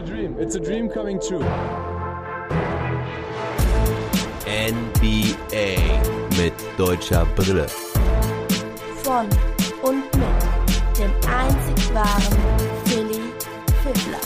a dream. It's a dream coming true. NBA mit deutscher Brille. Von und mit dem einzig wahren Philly Fiddler.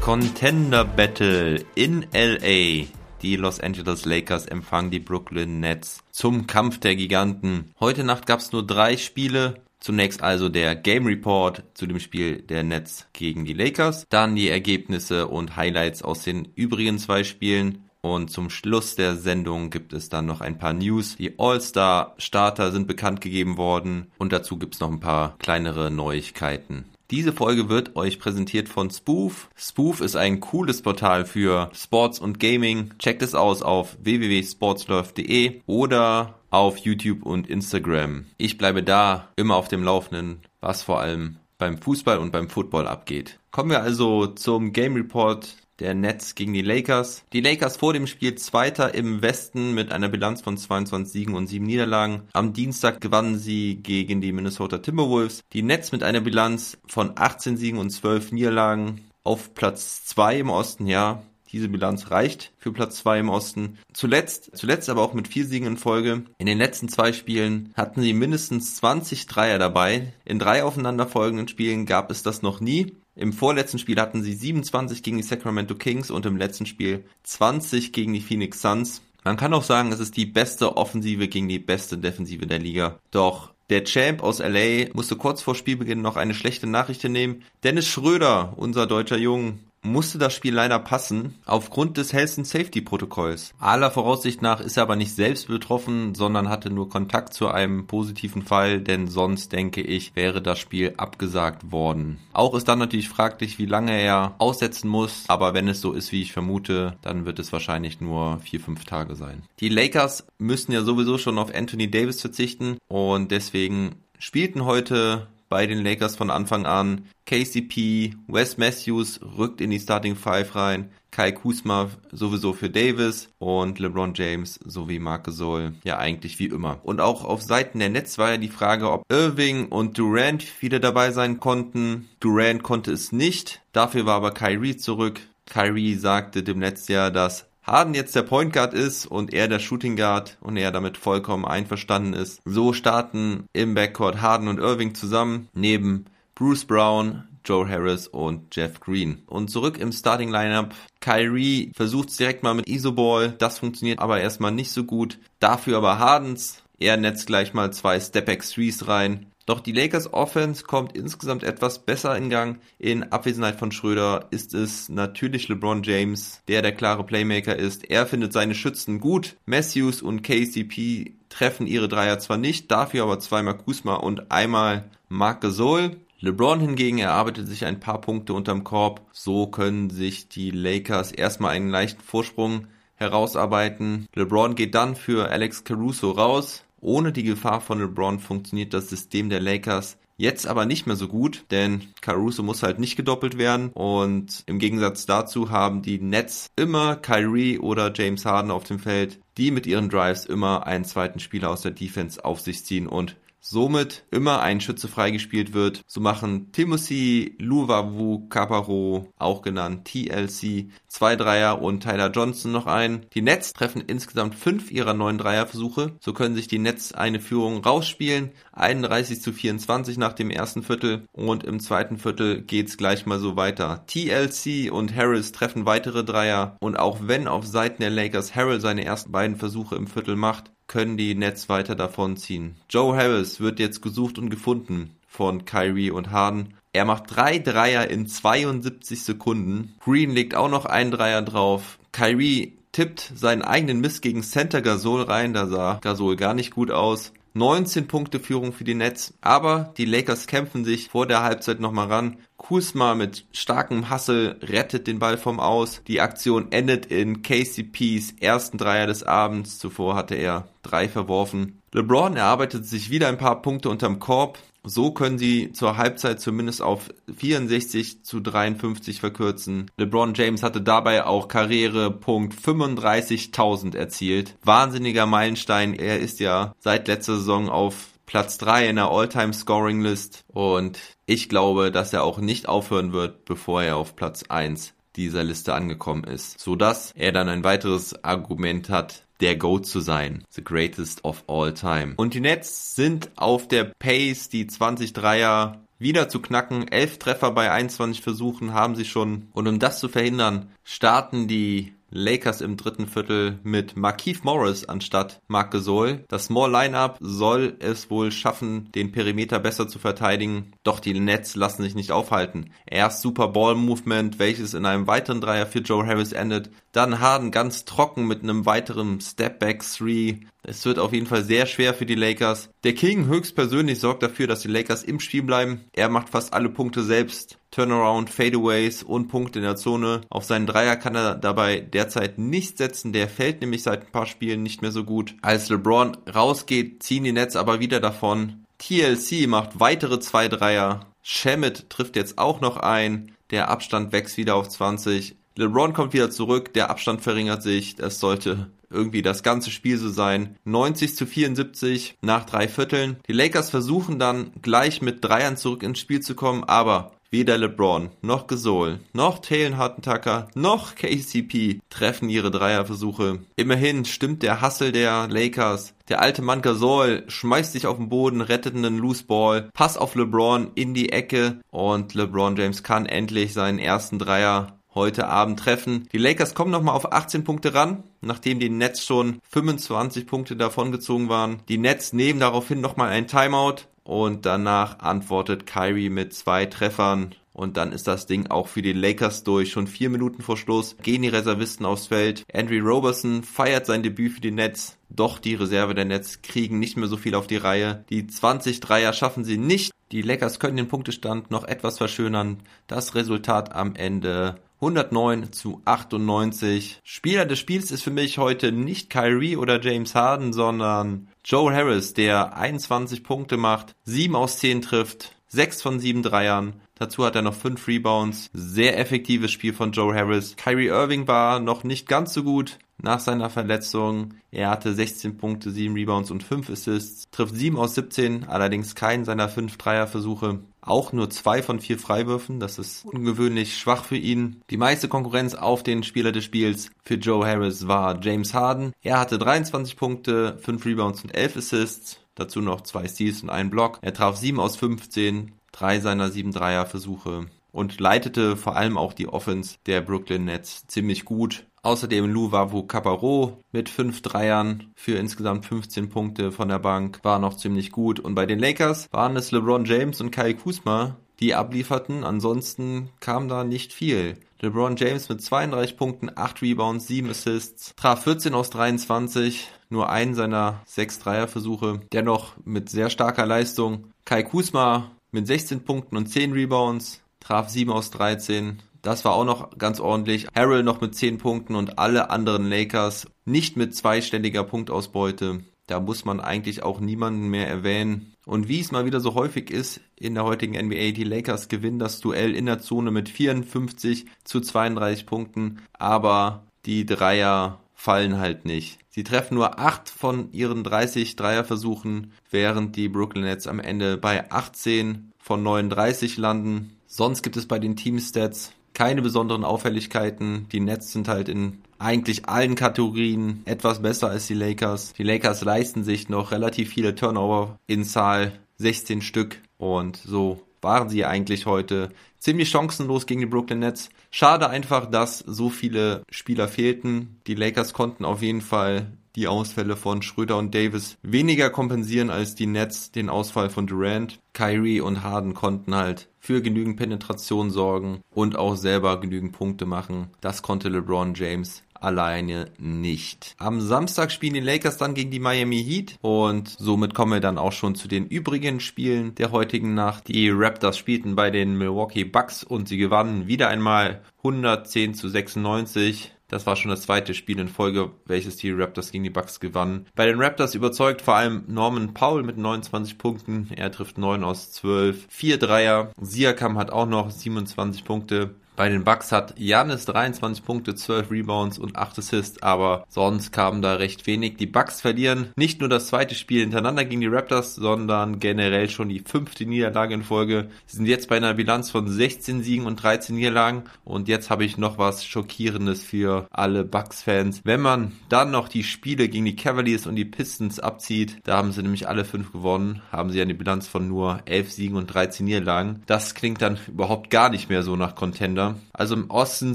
Contender Battle in LA. Die Los Angeles Lakers empfangen die Brooklyn Nets zum Kampf der Giganten. Heute Nacht gab es nur drei Spiele. Zunächst also der Game Report zu dem Spiel der Nets gegen die Lakers, dann die Ergebnisse und Highlights aus den übrigen zwei Spielen und zum Schluss der Sendung gibt es dann noch ein paar News. Die All-Star-Starter sind bekannt gegeben worden und dazu gibt es noch ein paar kleinere Neuigkeiten. Diese Folge wird euch präsentiert von Spoof. Spoof ist ein cooles Portal für Sports und Gaming. Checkt es aus auf www.sportslove.de oder auf YouTube und Instagram. Ich bleibe da immer auf dem Laufenden, was vor allem beim Fußball und beim Football abgeht. Kommen wir also zum Game Report der Nets gegen die Lakers. Die Lakers vor dem Spiel Zweiter im Westen mit einer Bilanz von 22 Siegen und 7 Niederlagen. Am Dienstag gewannen sie gegen die Minnesota Timberwolves. Die Nets mit einer Bilanz von 18 Siegen und 12 Niederlagen auf Platz 2 im Osten, ja. Diese Bilanz reicht für Platz 2 im Osten. Zuletzt, zuletzt aber auch mit vier Siegen in Folge. In den letzten zwei Spielen hatten sie mindestens 20 Dreier dabei. In drei aufeinanderfolgenden Spielen gab es das noch nie. Im vorletzten Spiel hatten sie 27 gegen die Sacramento Kings und im letzten Spiel 20 gegen die Phoenix Suns. Man kann auch sagen, es ist die beste Offensive gegen die beste Defensive der Liga. Doch der Champ aus LA musste kurz vor Spielbeginn noch eine schlechte Nachricht nehmen. Dennis Schröder, unser deutscher Jung, musste das Spiel leider passen, aufgrund des Health and Safety Protokolls. Aller Voraussicht nach ist er aber nicht selbst betroffen, sondern hatte nur Kontakt zu einem positiven Fall, denn sonst denke ich, wäre das Spiel abgesagt worden. Auch ist dann natürlich fraglich, wie lange er aussetzen muss, aber wenn es so ist, wie ich vermute, dann wird es wahrscheinlich nur vier, fünf Tage sein. Die Lakers müssen ja sowieso schon auf Anthony Davis verzichten und deswegen spielten heute bei den Lakers von Anfang an. KCP, Wes Matthews rückt in die Starting Five rein. Kai Kusma sowieso für Davis und LeBron James sowie Marc Gasol ja eigentlich wie immer. Und auch auf Seiten der Nets war ja die Frage, ob Irving und Durant wieder dabei sein konnten. Durant konnte es nicht, dafür war aber Kyrie zurück. Kyrie sagte dem Netz ja, dass Harden jetzt der Point Guard ist und er der Shooting Guard und er damit vollkommen einverstanden ist. So starten im Backcourt Harden und Irving zusammen neben Bruce Brown, Joe Harris und Jeff Green. Und zurück im Starting Lineup. Kyrie versucht es direkt mal mit Isoball. Das funktioniert aber erstmal nicht so gut. Dafür aber Hardens. Er netzt gleich mal zwei Step-Back Threes rein. Doch die Lakers Offense kommt insgesamt etwas besser in Gang. In Abwesenheit von Schröder ist es natürlich LeBron James, der der klare Playmaker ist. Er findet seine Schützen gut. Matthews und KCP treffen ihre Dreier zwar nicht, dafür aber zweimal Kusma und einmal Marc Gasol. LeBron hingegen erarbeitet sich ein paar Punkte unterm Korb. So können sich die Lakers erstmal einen leichten Vorsprung herausarbeiten. LeBron geht dann für Alex Caruso raus. Ohne die Gefahr von LeBron funktioniert das System der Lakers jetzt aber nicht mehr so gut, denn Caruso muss halt nicht gedoppelt werden. Und im Gegensatz dazu haben die Nets immer Kyrie oder James Harden auf dem Feld, die mit ihren Drives immer einen zweiten Spieler aus der Defense auf sich ziehen und somit immer ein Schütze freigespielt wird. So machen Timothy Luvavu Caparo, auch genannt TLC, zwei Dreier und Tyler Johnson noch ein. Die Nets treffen insgesamt fünf ihrer neun Dreierversuche. So können sich die Nets eine Führung rausspielen. 31 zu 24 nach dem ersten Viertel und im zweiten Viertel geht's gleich mal so weiter. TLC und Harris treffen weitere Dreier und auch wenn auf Seiten der Lakers Harrell seine ersten beiden Versuche im Viertel macht, können die Nets weiter davonziehen. Joe Harris wird jetzt gesucht und gefunden von Kyrie und Harden. Er macht drei Dreier in 72 Sekunden. Green legt auch noch einen Dreier drauf. Kyrie tippt seinen eigenen Mist gegen Center Gasol rein. Da sah Gasol gar nicht gut aus. 19 Punkte Führung für die Nets, aber die Lakers kämpfen sich vor der Halbzeit nochmal ran. Kusma mit starkem Hassel rettet den Ball vom Aus. Die Aktion endet in KCPs ersten Dreier des Abends. Zuvor hatte er drei verworfen. LeBron erarbeitet sich wieder ein paar Punkte unterm Korb. So können sie zur Halbzeit zumindest auf 64 zu 53 verkürzen. LeBron James hatte dabei auch Karrierepunkt 35.000 erzielt. Wahnsinniger Meilenstein. Er ist ja seit letzter Saison auf Platz 3 in der All-Time-Scoring-List und ich glaube, dass er auch nicht aufhören wird, bevor er auf Platz 1 dieser Liste angekommen ist, so dass er dann ein weiteres Argument hat, der GOAT zu sein. The greatest of all time. Und die Nets sind auf der Pace, die 20-Dreier wieder zu knacken. Elf Treffer bei 21 Versuchen haben sie schon. Und um das zu verhindern, starten die Lakers im dritten Viertel mit Markeith Morris anstatt Marc Gasol. Das Small Lineup soll es wohl schaffen, den Perimeter besser zu verteidigen, doch die Nets lassen sich nicht aufhalten. Erst Super Ball Movement, welches in einem weiteren Dreier für Joe Harris endet, dann Harden ganz trocken mit einem weiteren Step Back 3. Es wird auf jeden Fall sehr schwer für die Lakers. Der King höchstpersönlich sorgt dafür, dass die Lakers im Spiel bleiben. Er macht fast alle Punkte selbst. Turnaround, Fadeaways und Punkte in der Zone. Auf seinen Dreier kann er dabei derzeit nicht setzen. Der fällt nämlich seit ein paar Spielen nicht mehr so gut. Als LeBron rausgeht, ziehen die Nets aber wieder davon. TLC macht weitere zwei Dreier. Shamet trifft jetzt auch noch ein. Der Abstand wächst wieder auf 20. LeBron kommt wieder zurück, der Abstand verringert sich. Das sollte irgendwie das ganze Spiel so sein. 90 zu 74 nach drei Vierteln. Die Lakers versuchen dann gleich mit Dreiern zurück ins Spiel zu kommen, aber Weder LeBron, noch Gasol, noch Taylor Hartentucker, noch KCP treffen ihre Dreierversuche. Immerhin stimmt der Hustle der Lakers. Der alte Mann Gasol schmeißt sich auf den Boden, rettet einen Loose Ball, Pass auf LeBron in die Ecke und LeBron James kann endlich seinen ersten Dreier heute Abend treffen. Die Lakers kommen nochmal auf 18 Punkte ran, nachdem die Nets schon 25 Punkte davongezogen waren. Die Nets nehmen daraufhin nochmal ein Timeout und danach antwortet Kyrie mit zwei Treffern und dann ist das Ding auch für die Lakers durch. Schon vier Minuten vor Schluss gehen die Reservisten aufs Feld. Andrew Roberson feiert sein Debüt für die Nets. Doch die Reserve der Nets kriegen nicht mehr so viel auf die Reihe. Die 20 Dreier schaffen sie nicht. Die Lakers können den Punktestand noch etwas verschönern. Das Resultat am Ende 109 zu 98. Spieler des Spiels ist für mich heute nicht Kyrie oder James Harden, sondern Joe Harris, der 21 Punkte macht, 7 aus 10 trifft, 6 von 7 Dreiern. Dazu hat er noch 5 Rebounds. Sehr effektives Spiel von Joe Harris. Kyrie Irving war noch nicht ganz so gut nach seiner Verletzung. Er hatte 16 Punkte, 7 Rebounds und 5 Assists. Trifft 7 aus 17, allerdings keinen seiner 5 Dreierversuche auch nur zwei von vier Freiwürfen. Das ist ungewöhnlich schwach für ihn. Die meiste Konkurrenz auf den Spieler des Spiels für Joe Harris war James Harden. Er hatte 23 Punkte, 5 Rebounds und 11 Assists. Dazu noch zwei Steals und einen Block. Er traf 7 aus 15, drei seiner 7 Dreierversuche und leitete vor allem auch die Offense der Brooklyn Nets ziemlich gut. Außerdem Lou Vavu Caparo mit 5 Dreiern für insgesamt 15 Punkte von der Bank war noch ziemlich gut. Und bei den Lakers waren es LeBron James und Kai Kuzma, die ablieferten. Ansonsten kam da nicht viel. LeBron James mit 32 Punkten, 8 Rebounds, 7 Assists, traf 14 aus 23, nur einen seiner 6 Dreierversuche. Dennoch mit sehr starker Leistung. Kai Kuzma mit 16 Punkten und 10 Rebounds, traf 7 aus 13. Das war auch noch ganz ordentlich. Harrell noch mit 10 Punkten und alle anderen Lakers nicht mit zweistelliger Punktausbeute. Da muss man eigentlich auch niemanden mehr erwähnen. Und wie es mal wieder so häufig ist in der heutigen NBA, die Lakers gewinnen das Duell in der Zone mit 54 zu 32 Punkten, aber die Dreier fallen halt nicht. Sie treffen nur 8 von ihren 30 Dreierversuchen, während die Brooklyn Nets am Ende bei 18 von 39 landen. Sonst gibt es bei den Teamstats keine besonderen Auffälligkeiten. Die Nets sind halt in eigentlich allen Kategorien etwas besser als die Lakers. Die Lakers leisten sich noch relativ viele Turnover in Zahl, 16 Stück. Und so waren sie eigentlich heute ziemlich chancenlos gegen die Brooklyn Nets. Schade einfach, dass so viele Spieler fehlten. Die Lakers konnten auf jeden Fall die Ausfälle von Schröder und Davis weniger kompensieren als die Nets den Ausfall von Durant. Kyrie und Harden konnten halt für genügend Penetration sorgen und auch selber genügend Punkte machen. Das konnte LeBron James alleine nicht. Am Samstag spielen die Lakers dann gegen die Miami Heat und somit kommen wir dann auch schon zu den übrigen Spielen der heutigen Nacht. Die Raptors spielten bei den Milwaukee Bucks und sie gewannen wieder einmal 110 zu 96. Das war schon das zweite Spiel in Folge, welches die Raptors gegen die Bucks gewannen. Bei den Raptors überzeugt vor allem Norman Powell mit 29 Punkten. Er trifft 9 aus 12. Vier Dreier. Siakam hat auch noch 27 Punkte. Bei den Bucks hat Janis 23 Punkte, 12 Rebounds und 8 Assists, aber sonst kam da recht wenig. Die Bucks verlieren nicht nur das zweite Spiel hintereinander gegen die Raptors, sondern generell schon die fünfte Niederlage in Folge. Sie sind jetzt bei einer Bilanz von 16 Siegen und 13 Niederlagen und jetzt habe ich noch was Schockierendes für alle Bucks-Fans. Wenn man dann noch die Spiele gegen die Cavaliers und die Pistons abzieht, da haben sie nämlich alle fünf gewonnen, haben sie eine Bilanz von nur 11 Siegen und 13 Niederlagen. Das klingt dann überhaupt gar nicht mehr so nach Contender. Also im Osten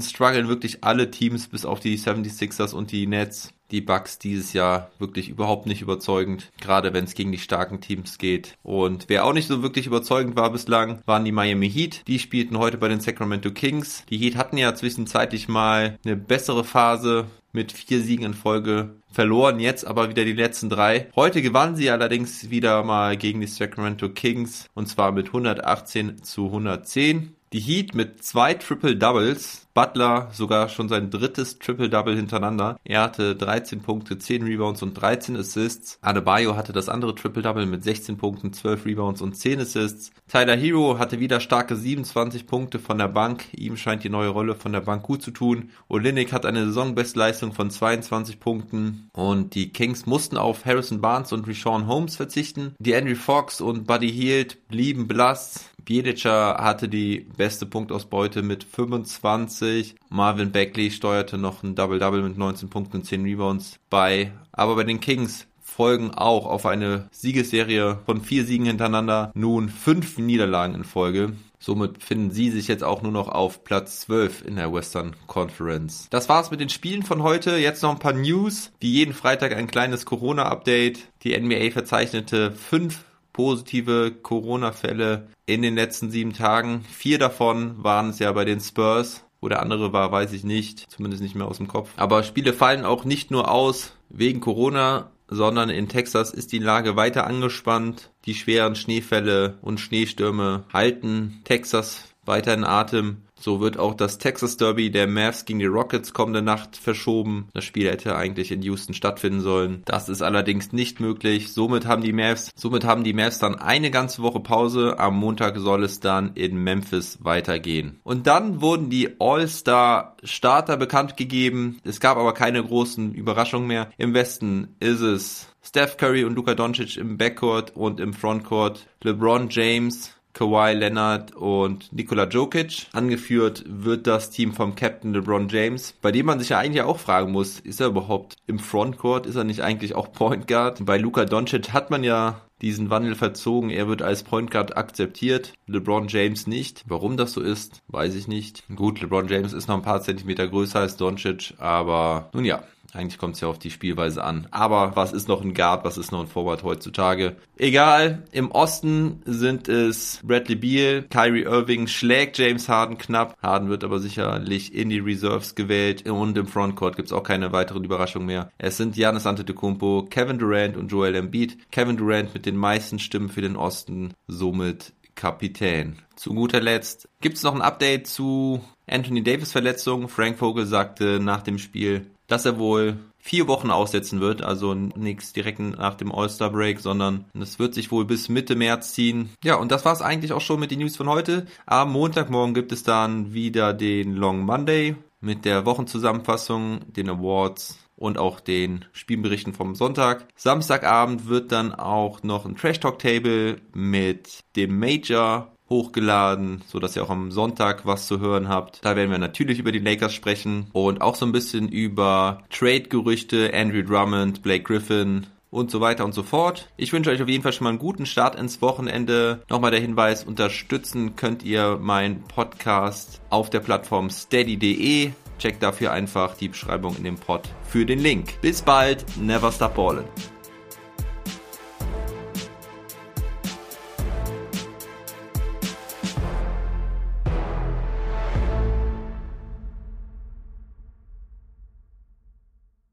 strugglen wirklich alle Teams bis auf die 76ers und die Nets die Bucks dieses Jahr wirklich überhaupt nicht überzeugend, gerade wenn es gegen die starken Teams geht. Und wer auch nicht so wirklich überzeugend war bislang, waren die Miami Heat. Die spielten heute bei den Sacramento Kings. Die Heat hatten ja zwischenzeitlich mal eine bessere Phase mit vier Siegen in Folge verloren jetzt aber wieder die letzten drei. Heute gewannen sie allerdings wieder mal gegen die Sacramento Kings und zwar mit 118 zu 110. Die Heat mit zwei Triple Doubles. Butler sogar schon sein drittes Triple Double hintereinander. Er hatte 13 Punkte, 10 Rebounds und 13 Assists. Adebayo hatte das andere Triple Double mit 16 Punkten, 12 Rebounds und 10 Assists. Tyler Hero hatte wieder starke 27 Punkte von der Bank. Ihm scheint die neue Rolle von der Bank gut zu tun. Olinik hat eine Saisonbestleistung von 22 Punkten und die Kings mussten auf Harrison Barnes und Rashawn Holmes verzichten. Die Andrew Fox und Buddy Hield blieben blass. Bielica hatte die beste Punktausbeute mit 25. Marvin Beckley steuerte noch ein Double-Double mit 19 Punkten und 10 Rebounds bei. Aber bei den Kings folgen auch auf eine Siegesserie von vier Siegen hintereinander nun fünf Niederlagen in Folge. Somit finden sie sich jetzt auch nur noch auf Platz 12 in der Western Conference. Das war's mit den Spielen von heute. Jetzt noch ein paar News. Wie jeden Freitag ein kleines Corona-Update. Die NBA verzeichnete fünf positive Corona-Fälle in den letzten sieben Tagen. Vier davon waren es ja bei den Spurs. Wo der andere war, weiß ich nicht. Zumindest nicht mehr aus dem Kopf. Aber Spiele fallen auch nicht nur aus wegen Corona, sondern in Texas ist die Lage weiter angespannt. Die schweren Schneefälle und Schneestürme halten Texas weiter in Atem. So wird auch das Texas Derby der Mavs gegen die Rockets kommende Nacht verschoben. Das Spiel hätte eigentlich in Houston stattfinden sollen. Das ist allerdings nicht möglich. Somit haben die Mavs, somit haben die Mavs dann eine ganze Woche Pause. Am Montag soll es dann in Memphis weitergehen. Und dann wurden die All-Star Starter bekannt gegeben. Es gab aber keine großen Überraschungen mehr. Im Westen ist es Steph Curry und Luka Doncic im Backcourt und im Frontcourt LeBron James, Kawhi Leonard und Nikola Jokic. Angeführt wird das Team vom Captain LeBron James, bei dem man sich ja eigentlich auch fragen muss, ist er überhaupt im Frontcourt? Ist er nicht eigentlich auch Point Guard? Bei Luka Doncic hat man ja diesen Wandel verzogen. Er wird als Point Guard akzeptiert, LeBron James nicht. Warum das so ist, weiß ich nicht. Gut, LeBron James ist noch ein paar Zentimeter größer als Doncic, aber nun ja, eigentlich kommt es ja auf die Spielweise an. Aber was ist noch ein Guard, was ist noch ein Forward heutzutage? Egal, im Osten sind es Bradley Beal, Kyrie Irving schlägt James Harden knapp. Harden wird aber sicherlich in die Reserves gewählt und im Frontcourt gibt es auch keine weiteren Überraschungen mehr. Es sind Giannis Antetokounmpo, Kevin Durant und Joel Embiid. Kevin Durant mit den meisten Stimmen für den Osten, somit Kapitän. Zu guter Letzt gibt es noch ein Update zu Anthony Davis Verletzung. Frank Vogel sagte nach dem Spiel, dass er wohl vier Wochen aussetzen wird, also nichts direkt nach dem All-Star Break, sondern es wird sich wohl bis Mitte März ziehen. Ja, und das war es eigentlich auch schon mit den News von heute. Am Montagmorgen gibt es dann wieder den Long Monday mit der Wochenzusammenfassung, den Awards und auch den Spielberichten vom Sonntag. Samstagabend wird dann auch noch ein Trash Talk Table mit dem Major hochgeladen, so dass ihr auch am Sonntag was zu hören habt. Da werden wir natürlich über die Lakers sprechen und auch so ein bisschen über Trade-Gerüchte, Andrew Drummond, Blake Griffin, und so weiter und so fort. Ich wünsche euch auf jeden Fall schon mal einen guten Start ins Wochenende. Nochmal der Hinweis, unterstützen könnt ihr meinen Podcast auf der Plattform steady.de. Checkt dafür einfach die Beschreibung in dem Pod für den Link. Bis bald, never stop ballin'.